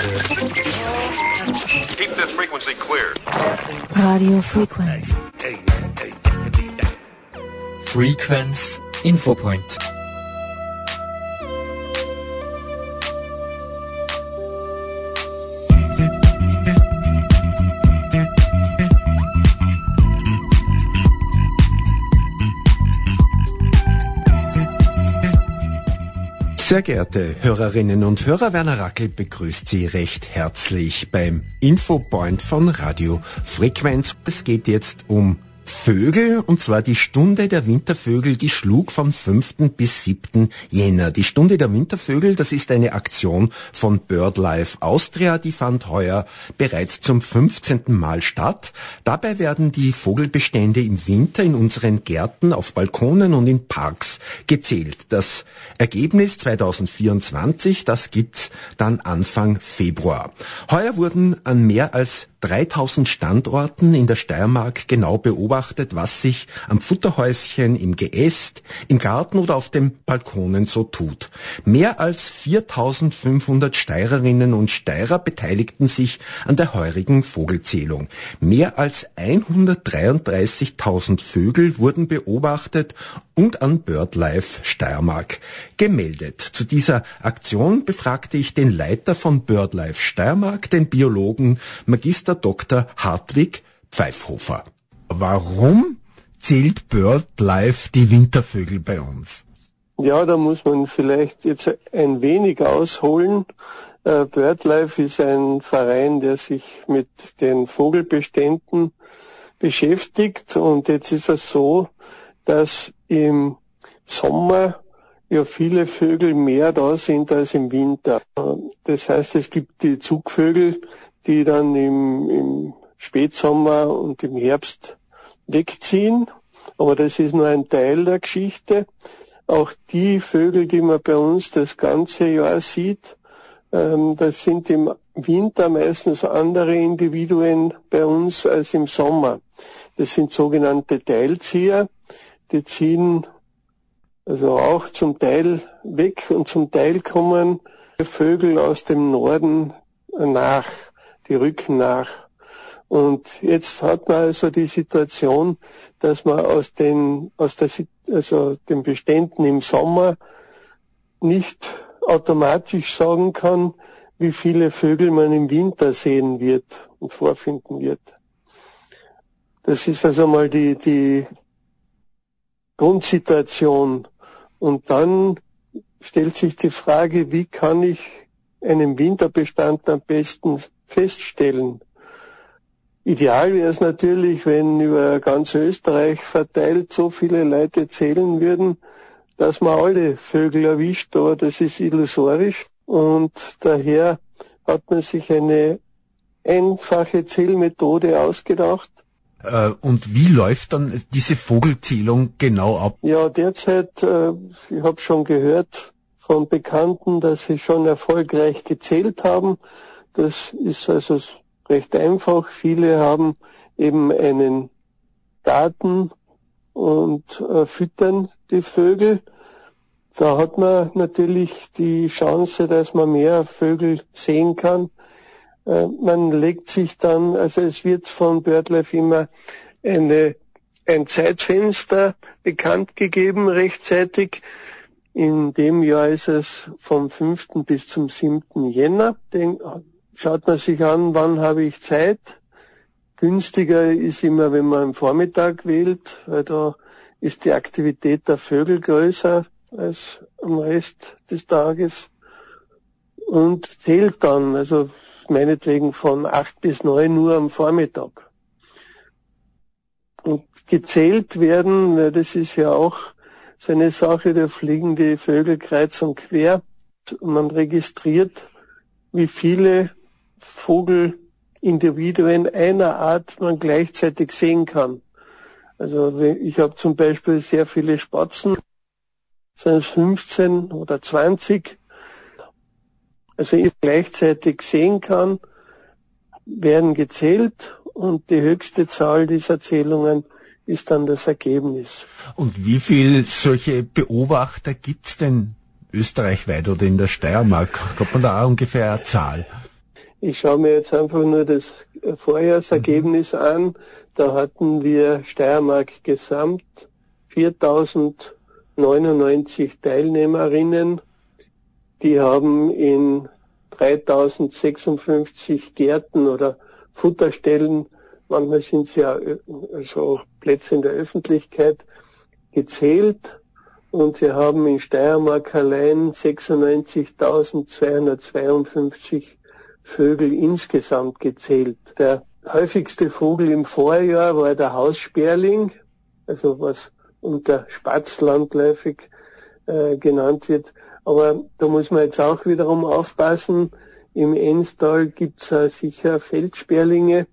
Keep this frequency clear. Radio Frequenz. Frequenz Infopoint. Sehr geehrte Hörerinnen und Hörer, Werner Rackel begrüßt Sie recht herzlich beim Infopoint von Radio Frequenz. Es geht jetzt um Vögel, und zwar die Stunde der Wintervögel, die schlug vom 5. bis 7. Jänner. Die Stunde der Wintervögel, das ist eine Aktion von BirdLife Austria, die fand heuer bereits zum 15. Mal statt. Dabei werden die Vogelbestände im Winter in unseren Gärten, auf Balkonen und in Parks gezählt. Das Ergebnis 2024, das gibt's dann Anfang Februar. Heuer wurden an mehr als 3000 Standorten in der Steiermark genau beobachtet, was sich am Futterhäuschen, im Geäst, im Garten oder auf den Balkonen so tut. Mehr als 4500 Steirerinnen und Steirer beteiligten sich an der heurigen Vogelzählung. Mehr als 133.000 Vögel wurden beobachtet und an BirdLife Steiermark gemeldet. Zu dieser Aktion befragte ich den Leiter von BirdLife Steiermark, den Biologen Magister Dr. Hartwig Pfeifhofer. Warum zählt BirdLife die Wintervögel bei uns? Ja, da muss man vielleicht jetzt ein wenig ausholen. Äh, BirdLife ist ein Verein, der sich mit den Vogelbeständen beschäftigt. Und jetzt ist es so, dass im Sommer ja viele Vögel mehr da sind als im Winter. Das heißt, es gibt die Zugvögel, die dann im, im Spätsommer und im Herbst wegziehen. Aber das ist nur ein Teil der Geschichte. Auch die Vögel, die man bei uns das ganze Jahr sieht, ähm, das sind im Winter meistens andere Individuen bei uns als im Sommer. Das sind sogenannte Teilzieher. Die ziehen also auch zum Teil weg und zum Teil kommen Vögel aus dem Norden nach, die rücken nach. Und jetzt hat man also die Situation, dass man aus den, aus der, also den Beständen im Sommer nicht automatisch sagen kann, wie viele Vögel man im Winter sehen wird und vorfinden wird. Das ist also mal die, die Grundsituation. Und dann stellt sich die Frage, wie kann ich einen Winterbestand am besten feststellen? Ideal wäre es natürlich, wenn über ganz Österreich verteilt so viele Leute zählen würden, dass man alle Vögel erwischt, aber das ist illusorisch und daher hat man sich eine einfache Zählmethode ausgedacht. Äh, und wie läuft dann diese Vogelzählung genau ab? Ja, derzeit, äh, ich habe schon gehört von Bekannten, dass sie schon erfolgreich gezählt haben. Das ist also recht einfach. Viele haben eben einen Daten und äh, füttern die Vögel. Da hat man natürlich die Chance, dass man mehr Vögel sehen kann. Äh, man legt sich dann, also es wird von BirdLife immer eine, ein Zeitfenster bekannt gegeben rechtzeitig. In dem Jahr ist es vom 5. bis zum 7. Jänner. Den schaut man sich an, wann habe ich Zeit. Günstiger ist immer, wenn man am Vormittag wählt, weil da ist die Aktivität der Vögel größer als am Rest des Tages und zählt dann, also meinetwegen von acht bis neun Uhr am Vormittag. Und gezählt werden, das ist ja auch so eine Sache, da fliegen die Vögel kreuz und quer. Man registriert, wie viele Vogelindividuen einer Art man gleichzeitig sehen kann. Also ich habe zum Beispiel sehr viele Spatzen, sind es 15 oder 20. Also ich gleichzeitig sehen kann, werden gezählt und die höchste Zahl dieser Zählungen ist dann das Ergebnis. Und wie viel solche Beobachter gibt's denn österreichweit oder in der Steiermark? Hat man da ungefähr eine Zahl? Ich schaue mir jetzt einfach nur das Vorjahresergebnis mhm. an. Da hatten wir Steiermark gesamt 4099 Teilnehmerinnen. Die haben in 3056 Gärten oder Futterstellen, manchmal sind es ja äh, so Plätze in der Öffentlichkeit, gezählt und sie haben in Steiermark allein 96.252 Vögel insgesamt gezählt. Der häufigste Vogel im Vorjahr war der Haussperling, also was unter Spatz landläufig äh, genannt wird. Aber da muss man jetzt auch wiederum aufpassen. Im Enstal gibt's äh, sicher Feldsperlinge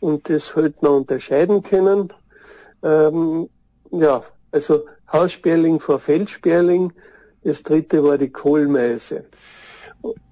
und das halt noch unterscheiden können. Ähm, ja, also Haussperling vor Feldsperling. Das dritte war die Kohlmeise.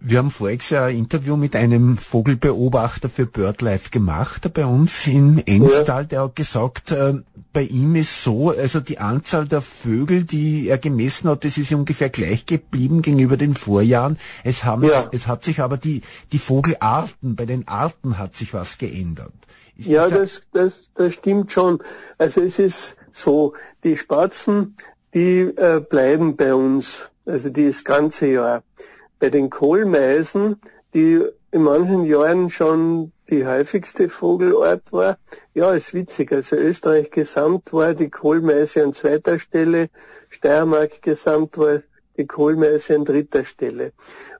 Wir haben voriges Jahr ein Interview mit einem Vogelbeobachter für BirdLife gemacht, bei uns in Enstal, der hat gesagt, äh, bei ihm ist so, also die Anzahl der Vögel, die er gemessen hat, das ist ungefähr gleich geblieben gegenüber den Vorjahren. Es, haben, ja. es, es hat sich aber die, die Vogelarten, bei den Arten hat sich was geändert. Ist ja, das, das, das stimmt schon. Also es ist so, die Spatzen, die äh, bleiben bei uns, also die das ganze Jahr. Bei den Kohlmeisen, die in manchen Jahren schon die häufigste Vogelart war, ja, ist witzig. Also Österreich gesamt war die Kohlmeise an zweiter Stelle, Steiermark gesamt war die Kohlmeise an dritter Stelle.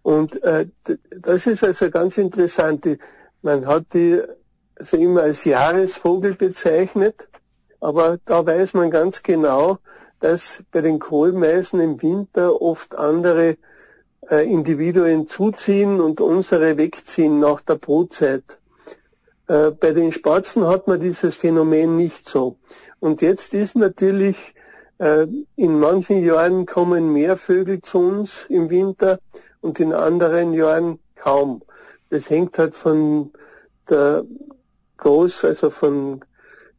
Und äh, das ist also ganz interessant. Man hat die also immer als Jahresvogel bezeichnet aber da weiß man ganz genau, dass bei den Kohlmeisen im Winter oft andere äh, Individuen zuziehen und unsere wegziehen nach der Brutzeit. Äh, bei den Spatzen hat man dieses Phänomen nicht so. Und jetzt ist natürlich, äh, in manchen Jahren kommen mehr Vögel zu uns im Winter und in anderen Jahren kaum. Das hängt halt von der Groß, also von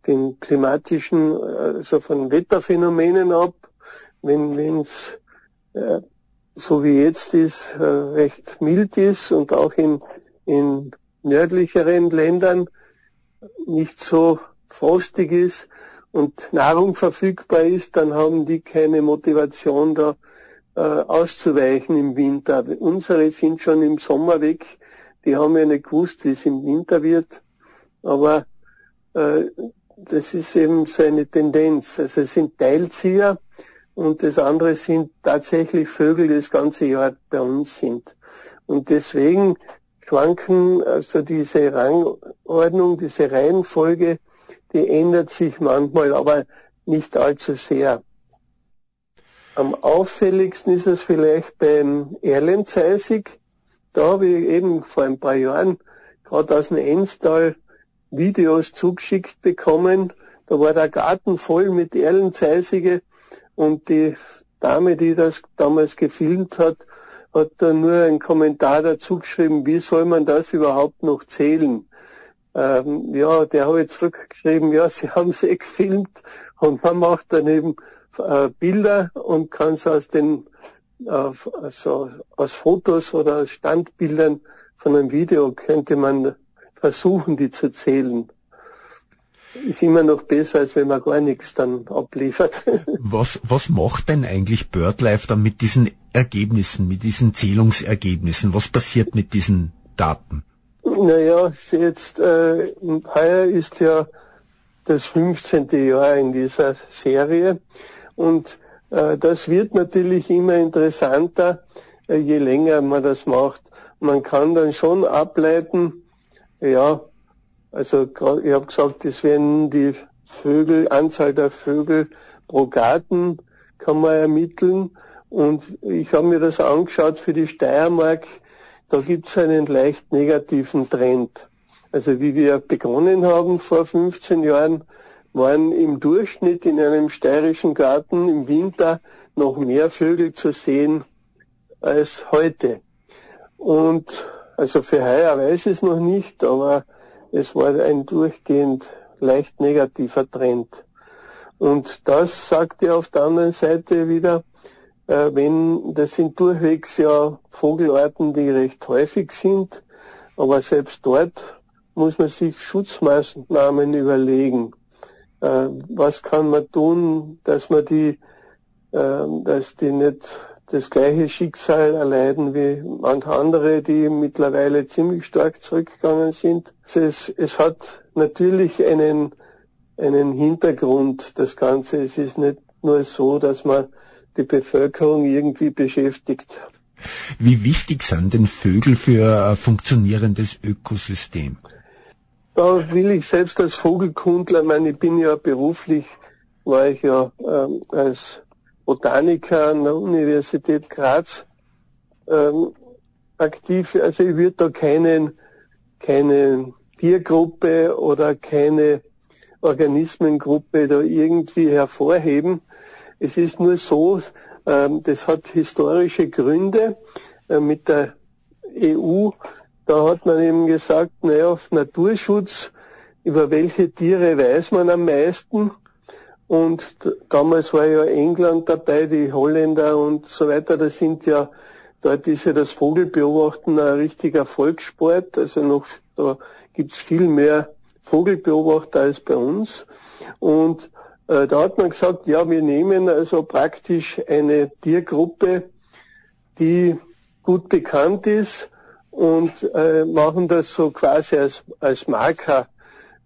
den klimatischen, also von Wetterphänomenen ab. Wenn es äh, so wie jetzt ist, äh, recht mild ist und auch in, in nördlicheren Ländern nicht so frostig ist und Nahrung verfügbar ist, dann haben die keine Motivation da äh, auszuweichen im Winter. Unsere sind schon im Sommer weg, die haben ja nicht gewusst, wie es im Winter wird, aber äh, das ist eben so eine Tendenz. Also es sind Teilzieher und das andere sind tatsächlich Vögel, die das ganze Jahr bei uns sind. Und deswegen schwanken also diese Rangordnung, diese Reihenfolge, die ändert sich manchmal, aber nicht allzu sehr. Am auffälligsten ist es vielleicht beim Erlenzeisig. Da habe ich eben vor ein paar Jahren gerade aus dem Enstal Videos zugeschickt bekommen. Da war der Garten voll mit Erlenzeisige und die Dame, die das damals gefilmt hat, hat da nur einen Kommentar dazu geschrieben, wie soll man das überhaupt noch zählen? Ähm, ja, der habe ich zurückgeschrieben, ja, sie haben es eh gefilmt und man macht dann eben äh, Bilder und kann es aus den äh, also aus Fotos oder aus Standbildern von einem Video könnte man versuchen, die zu zählen. Ist immer noch besser, als wenn man gar nichts dann abliefert. Was, was macht denn eigentlich BirdLife dann mit diesen Ergebnissen, mit diesen Zählungsergebnissen? Was passiert mit diesen Daten? Naja, jetzt, äh, heuer ist ja das 15. Jahr in dieser Serie und äh, das wird natürlich immer interessanter, äh, je länger man das macht. Man kann dann schon ableiten, ja, also ich habe gesagt, das wären die Vögel, Anzahl der Vögel pro Garten kann man ermitteln. Und ich habe mir das angeschaut für die Steiermark, da gibt es einen leicht negativen Trend. Also wie wir begonnen haben vor 15 Jahren, waren im Durchschnitt in einem steirischen Garten im Winter noch mehr Vögel zu sehen als heute. Und also für heuer weiß ich es noch nicht, aber es war ein durchgehend leicht negativer Trend. Und das sagt ja auf der anderen Seite wieder, äh, wenn, das sind durchwegs ja Vogelarten, die recht häufig sind, Aber selbst dort muss man sich Schutzmaßnahmen überlegen. Äh, was kann man tun, dass man die, äh, dass die nicht das gleiche Schicksal erleiden wie manche andere, die mittlerweile ziemlich stark zurückgegangen sind. Es, es hat natürlich einen, einen Hintergrund, das Ganze. Es ist nicht nur so, dass man die Bevölkerung irgendwie beschäftigt. Wie wichtig sind denn Vögel für ein funktionierendes Ökosystem? Da will ich selbst als Vogelkundler, ich meine, ich bin ja beruflich, war ich ja ähm, als Botaniker an der Universität Graz ähm, aktiv. Also ich würde da keinen, keine Tiergruppe oder keine Organismengruppe da irgendwie hervorheben. Es ist nur so, ähm, das hat historische Gründe äh, mit der EU da hat man eben gesagt, naja, auf Naturschutz, über welche Tiere weiß man am meisten. Und damals war ja England dabei, die Holländer und so weiter. Das sind ja, dort ist ja das Vogelbeobachten ein richtiger Volkssport. Also noch, da gibt's viel mehr Vogelbeobachter als bei uns. Und äh, da hat man gesagt, ja, wir nehmen also praktisch eine Tiergruppe, die gut bekannt ist, und äh, machen das so quasi als, als Marker.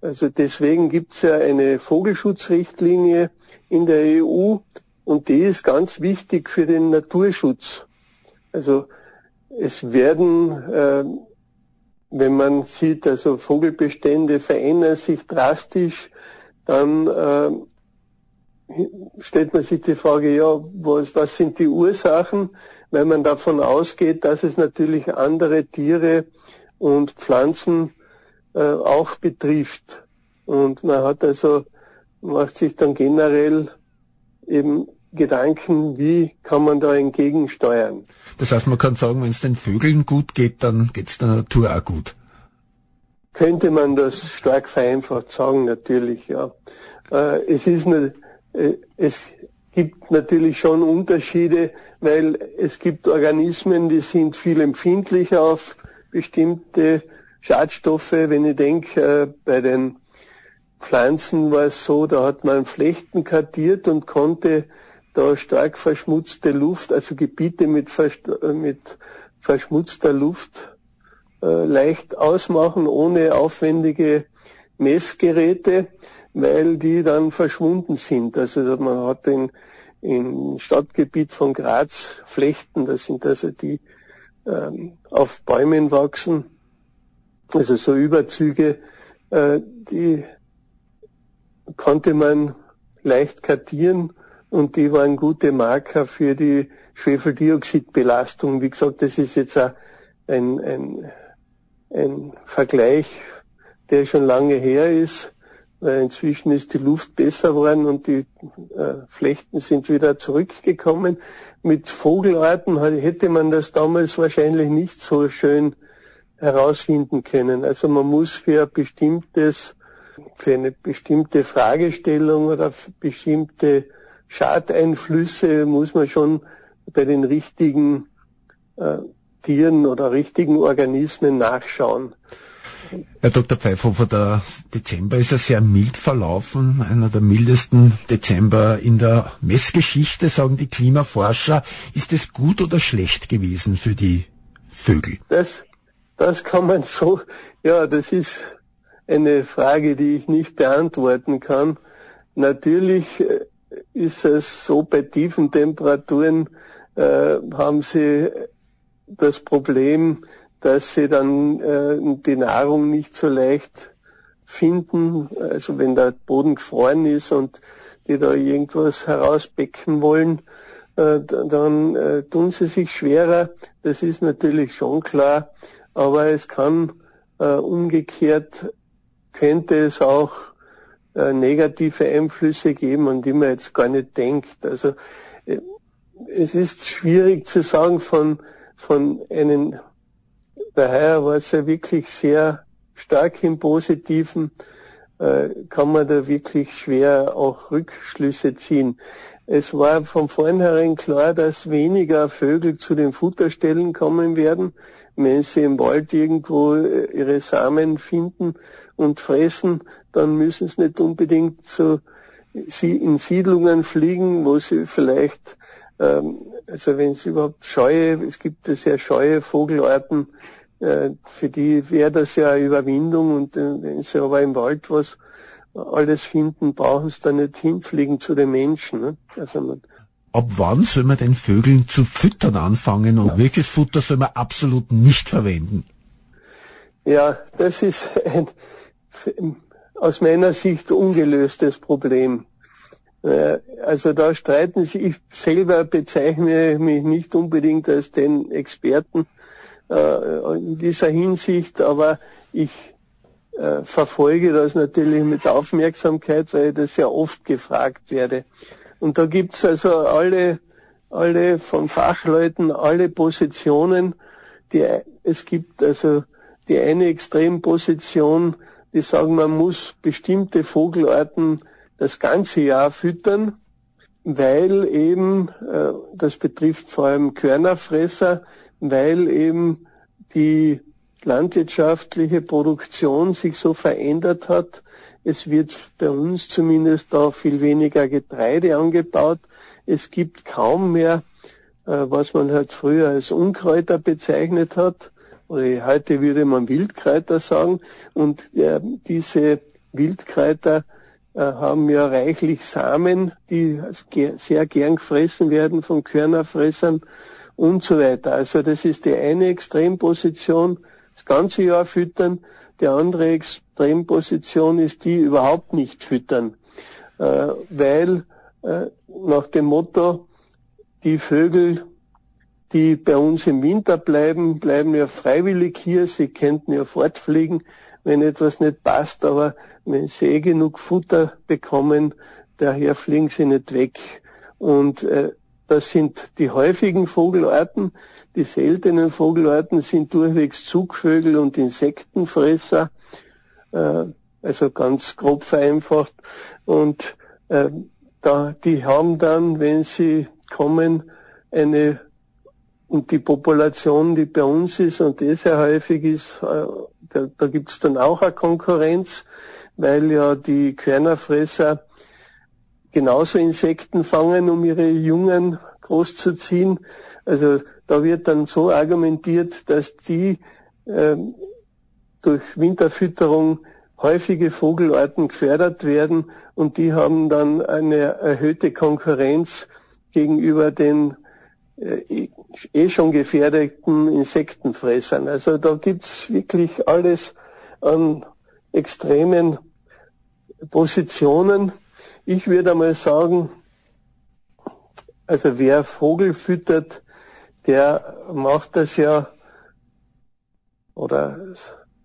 Also deswegen gibt's ja eine Vogelschutzrichtlinie in der EU und die ist ganz wichtig für den Naturschutz. Also es werden, äh, wenn man sieht, also Vogelbestände verändern sich drastisch, dann äh, stellt man sich die Frage, ja, was, was sind die Ursachen? Weil man davon ausgeht, dass es natürlich andere Tiere und Pflanzen äh, auch betrifft. Und man hat also, macht sich dann generell eben Gedanken, wie kann man da entgegensteuern. Das heißt, man kann sagen, wenn es den Vögeln gut geht, dann geht es der Natur auch gut. Könnte man das stark vereinfacht sagen, natürlich, ja. Äh, es ist eine, äh, es gibt natürlich schon Unterschiede, weil es gibt Organismen, die sind viel empfindlicher auf bestimmte Schadstoffe. Wenn ich denke, äh, bei den Pflanzen war es so, da hat man Flechten kartiert und konnte da stark verschmutzte Luft, also Gebiete mit, äh, mit verschmutzter Luft äh, leicht ausmachen, ohne aufwendige Messgeräte weil die dann verschwunden sind. Also man hat in, im Stadtgebiet von Graz Flechten, das sind also die ähm, auf Bäumen wachsen, also so Überzüge, äh, die konnte man leicht kartieren und die waren gute Marker für die Schwefeldioxidbelastung. Wie gesagt, das ist jetzt ein, ein, ein Vergleich, der schon lange her ist weil inzwischen ist die Luft besser geworden und die äh, Flechten sind wieder zurückgekommen. Mit Vogelarten hätte man das damals wahrscheinlich nicht so schön herausfinden können. Also man muss für ein bestimmtes, für eine bestimmte Fragestellung oder bestimmte Schadeinflüsse muss man schon bei den richtigen äh, Tieren oder richtigen Organismen nachschauen. Herr Dr. Pfeifhofer, der Dezember ist ja sehr mild verlaufen, einer der mildesten Dezember in der Messgeschichte, sagen die Klimaforscher. Ist es gut oder schlecht gewesen für die Vögel? Das, das kann man so, ja, das ist eine Frage, die ich nicht beantworten kann. Natürlich äh, ist es so, bei tiefen Temperaturen äh, haben sie das Problem, dass sie dann äh, die Nahrung nicht so leicht finden. Also wenn der Boden gefroren ist und die da irgendwas herausbecken wollen, äh, dann äh, tun sie sich schwerer. Das ist natürlich schon klar. Aber es kann äh, umgekehrt, könnte es auch äh, negative Einflüsse geben, an die man jetzt gar nicht denkt. Also äh, es ist schwierig zu sagen von, von einem Daher war es ja wirklich sehr stark im Positiven. äh, kann man da wirklich schwer auch Rückschlüsse ziehen. Es war von vornherein klar, dass weniger Vögel zu den Futterstellen kommen werden, wenn sie im Wald irgendwo äh, ihre Samen finden und fressen, dann müssen sie nicht unbedingt zu in Siedlungen fliegen, wo sie vielleicht, ähm, also wenn sie überhaupt scheue, es gibt ja sehr scheue Vogelarten, äh, für die wäre das ja eine Überwindung und äh, wenn sie aber im Wald was alles finden, brauchen sie da nicht hinfliegen zu den Menschen. Ne? Also man, Ab wann soll man den Vögeln zu füttern anfangen und ja. wirkliches Futter soll man absolut nicht verwenden? Ja, das ist ein aus meiner Sicht ungelöstes Problem. Äh, also da streiten sie, ich selber bezeichne mich nicht unbedingt als den Experten äh, in dieser Hinsicht, aber ich äh, verfolge das natürlich mit Aufmerksamkeit, weil ich das ja oft gefragt werde. Und da gibt's also alle, alle von Fachleuten, alle Positionen, die, es gibt also die eine Extremposition, die sagen, man muss bestimmte Vogelarten das ganze Jahr füttern, weil eben, äh, das betrifft vor allem Körnerfresser, weil eben die landwirtschaftliche Produktion sich so verändert hat. Es wird bei uns zumindest da viel weniger Getreide angebaut. Es gibt kaum mehr, äh, was man halt früher als Unkräuter bezeichnet hat. Oder heute würde man Wildkräuter sagen. Und äh, diese Wildkräuter äh, haben ja reichlich Samen, die sehr gern gefressen werden von Körnerfressern und so weiter. Also das ist die eine Extremposition das ganze Jahr füttern. Die andere Extremposition ist die überhaupt nicht füttern, äh, weil äh, nach dem Motto, die Vögel, die bei uns im Winter bleiben, bleiben ja freiwillig hier. Sie könnten ja fortfliegen, wenn etwas nicht passt, aber wenn sie eh genug Futter bekommen, daher fliegen sie nicht weg. Und äh, das sind die häufigen Vogelarten. Die seltenen Vogelarten sind durchwegs Zugvögel und Insektenfresser, äh, also ganz grob vereinfacht. Und äh, da, die haben dann, wenn sie kommen, eine und die Population, die bei uns ist und die sehr häufig ist, äh, da, da gibt es dann auch eine Konkurrenz, weil ja die Körnerfresser genauso Insekten fangen, um ihre Jungen großzuziehen. Also da wird dann so argumentiert, dass die ähm, durch Winterfütterung häufige Vogelarten gefördert werden und die haben dann eine erhöhte Konkurrenz gegenüber den äh, eh schon gefährdeten Insektenfressern. Also da gibt's wirklich alles an extremen Positionen. Ich würde einmal sagen, also wer Vogel füttert, der macht das ja, oder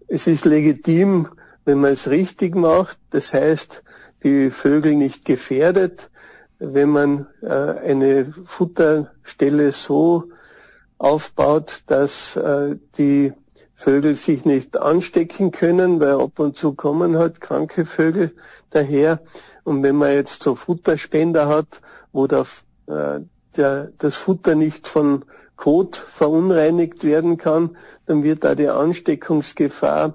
es ist legitim, wenn man es richtig macht. Das heißt, die Vögel nicht gefährdet, wenn man äh, eine Futterstelle so aufbaut, dass äh, die Vögel sich nicht anstecken können, weil ab und zu kommen halt kranke Vögel daher. Und wenn man jetzt so Futterspender hat, wo der, äh, der, das Futter nicht von Kot verunreinigt werden kann, dann wird da die Ansteckungsgefahr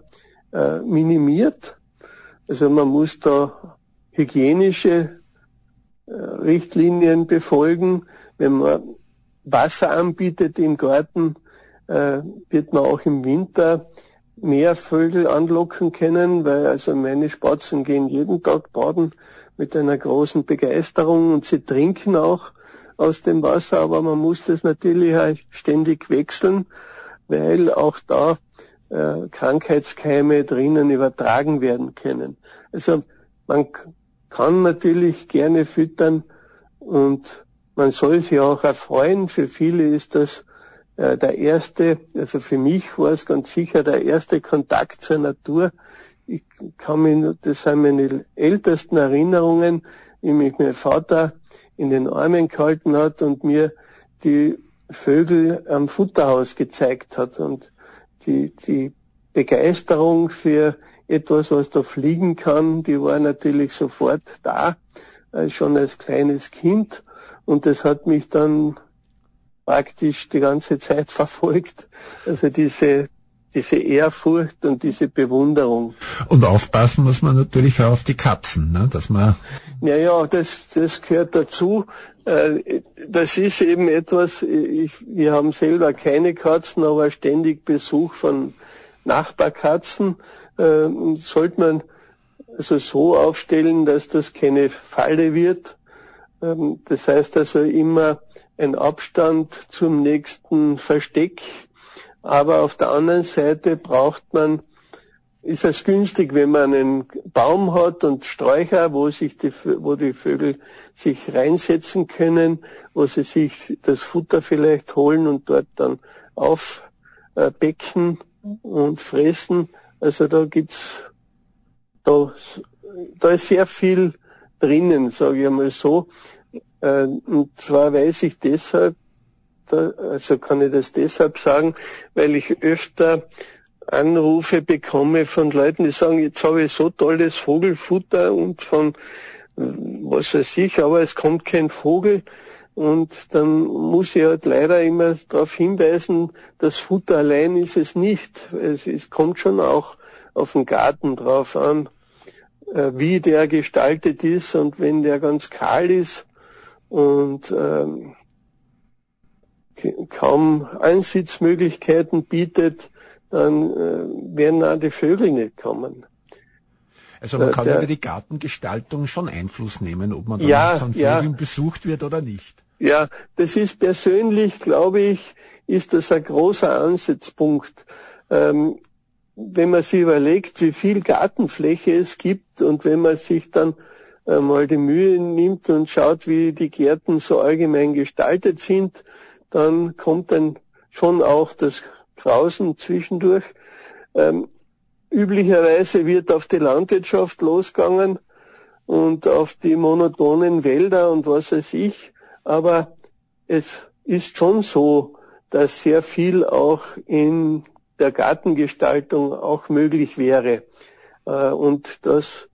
äh, minimiert. Also man muss da hygienische äh, Richtlinien befolgen. Wenn man Wasser anbietet im Garten, äh, wird man auch im Winter mehr Vögel anlocken können, weil also meine Spatzen gehen jeden Tag baden mit einer großen Begeisterung und sie trinken auch aus dem Wasser, aber man muss das natürlich halt ständig wechseln, weil auch da äh, Krankheitskeime drinnen übertragen werden können. Also man kann natürlich gerne füttern und man soll sich auch erfreuen. Für viele ist das äh, der erste, also für mich war es ganz sicher der erste Kontakt zur Natur. Ich kann mich, das sind meine ältesten Erinnerungen, wie mich mein Vater in den Armen gehalten hat und mir die Vögel am Futterhaus gezeigt hat und die, die Begeisterung für etwas, was da fliegen kann, die war natürlich sofort da, äh, schon als kleines Kind. Und das hat mich dann praktisch die ganze Zeit verfolgt. Also diese diese Ehrfurcht und diese Bewunderung. Und aufpassen muss man natürlich auch auf die Katzen, ne? dass man. Ja, ja, das, das gehört dazu. Äh, das ist eben etwas, ich, wir haben selber keine Katzen, aber ständig Besuch von Nachbarkatzen. Äh, sollte man also so aufstellen, dass das keine Falle wird. Ähm, das heißt also immer ein Abstand zum nächsten Versteck aber auf der anderen Seite braucht man, ist es günstig, wenn man einen Baum hat und Sträucher, wo sich die, wo die Vögel sich reinsetzen können, wo sie sich das Futter vielleicht holen und dort dann aufbecken und fressen. Also da gibt's, da, da ist sehr viel drinnen, sage ich einmal so. Äh, und zwar weiß ich deshalb, also kann ich das deshalb sagen, weil ich öfter Anrufe bekomme von Leuten, die sagen, jetzt habe ich so tolles Vogelfutter und von was weiß ich, aber es kommt kein Vogel. Und dann muss ich halt leider immer darauf hinweisen, das Futter allein ist es nicht. Es, es kommt schon auch auf den Garten drauf an, äh, wie der gestaltet ist und wenn der ganz kahl ist und ähm, kaum Einsitzmöglichkeiten bietet, dann äh, werden auch die Vögel nicht kommen. Also man kann der, über die Gartengestaltung schon Einfluss nehmen, ob man dann ja, von Vögeln ja. besucht wird oder nicht. Ja, das ist persönlich, glaube ich, ist das ein großer Ansatzpunkt. Ähm, wenn man sich überlegt, wie viel Gartenfläche es gibt und wenn man sich dann äh, mal die Mühe nimmt und schaut, wie die Gärten so allgemein gestaltet sind, dann kommt dann schon auch das Grausen zwischendurch. Ähm, üblicherweise wird auf die Landwirtschaft losgegangen und auf die monotonen Wälder und was weiß ich. Aber es ist schon so, dass sehr viel auch in der Gartengestaltung auch möglich wäre. Äh, und das,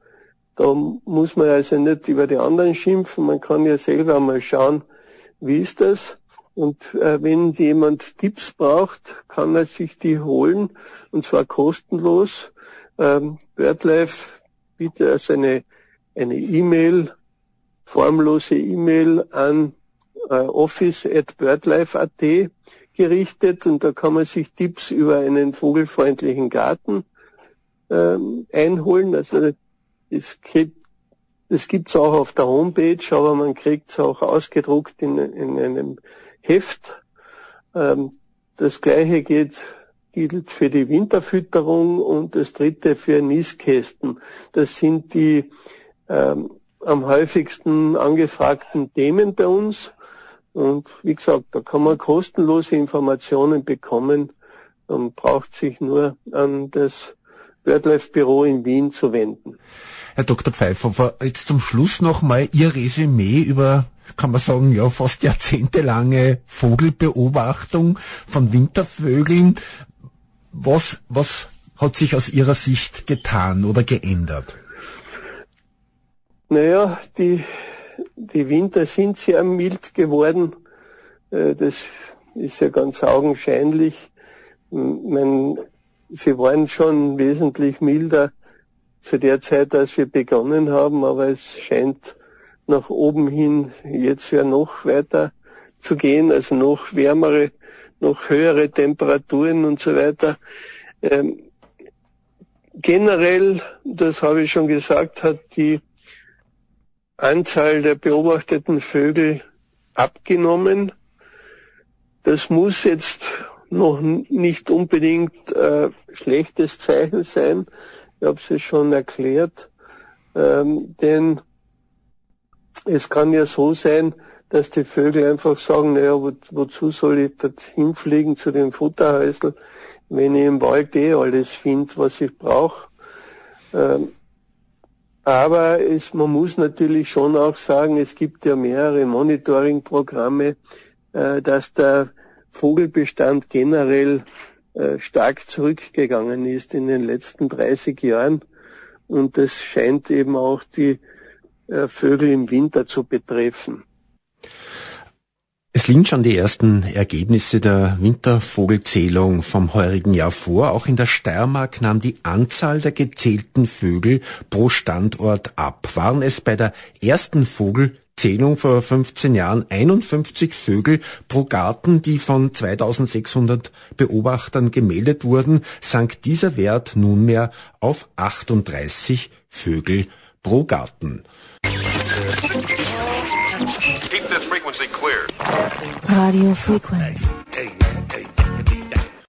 da muss man also nicht über die anderen schimpfen. Man kann ja selber mal schauen, wie ist das? Und äh, wenn jemand Tipps braucht, kann er sich die holen und zwar kostenlos. Ähm, BirdLife bietet also eine eine E-Mail, formlose E-Mail an äh, office at birdlife.at gerichtet und da kann man sich Tipps über einen vogelfreundlichen Garten ähm, einholen. Also es gibt es gibt's auch auf der Homepage, aber man kriegt es auch ausgedruckt in, in einem Heft. Ähm, das gleiche geht, gilt für die Winterfütterung und das dritte für Nistkästen. Das sind die ähm, am häufigsten angefragten Themen bei uns. Und wie gesagt, da kann man kostenlose Informationen bekommen. Man braucht sich nur an das BirdLife Büro in Wien zu wenden. Herr Dr. Pfeiffer, jetzt zum Schluss nochmal Ihr Resümee über, kann man sagen, ja, fast jahrzehntelange Vogelbeobachtung von Wintervögeln. Was, was hat sich aus Ihrer Sicht getan oder geändert? Naja, die, die Winter sind sehr mild geworden. Äh, das ist ja ganz augenscheinlich. Man, sie waren schon wesentlich milder zu der Zeit, als wir begonnen haben, aber es scheint nach oben hin jetzt ja noch weiter zu gehen, also noch wärmere, noch höhere Temperaturen und so weiter. Ähm, generell, das habe ich schon gesagt, hat die Anzahl der beobachteten Vögel abgenommen. Das muss jetzt noch nicht unbedingt äh, schlechtes Zeichen sein, ich habe es schon erklärt, ähm, denn es kann ja so sein, dass die Vögel einfach sagen, naja, wo, wozu soll ich dorthin fliegen zu dem Futterhäusl, wenn ich im Wald eh alles finde, was ich brauche. Ähm, aber es, man muss natürlich schon auch sagen, es gibt ja mehrere Monitoring-Programme, äh, dass der Vogelbestand generell äh, stark zurückgegangen ist in den letzten 30 Jahren. Und das scheint eben auch die äh, Vögel im Winter zu betreffen. Es liegen schon die ersten Ergebnisse der Wintervogelzählung vom heurigen Jahr vor. Auch in der Steiermark nahm die Anzahl der gezählten Vögel pro Standort ab. Waren es bei der ersten Vogelzählung vor 15 Jahren 51 Vögel pro Garten, die von 2600 Beobachtern gemeldet wurden, sank dieser Wert nunmehr auf 38 Vögel pro Garten. Keep this frequency clear. Radio Frequency.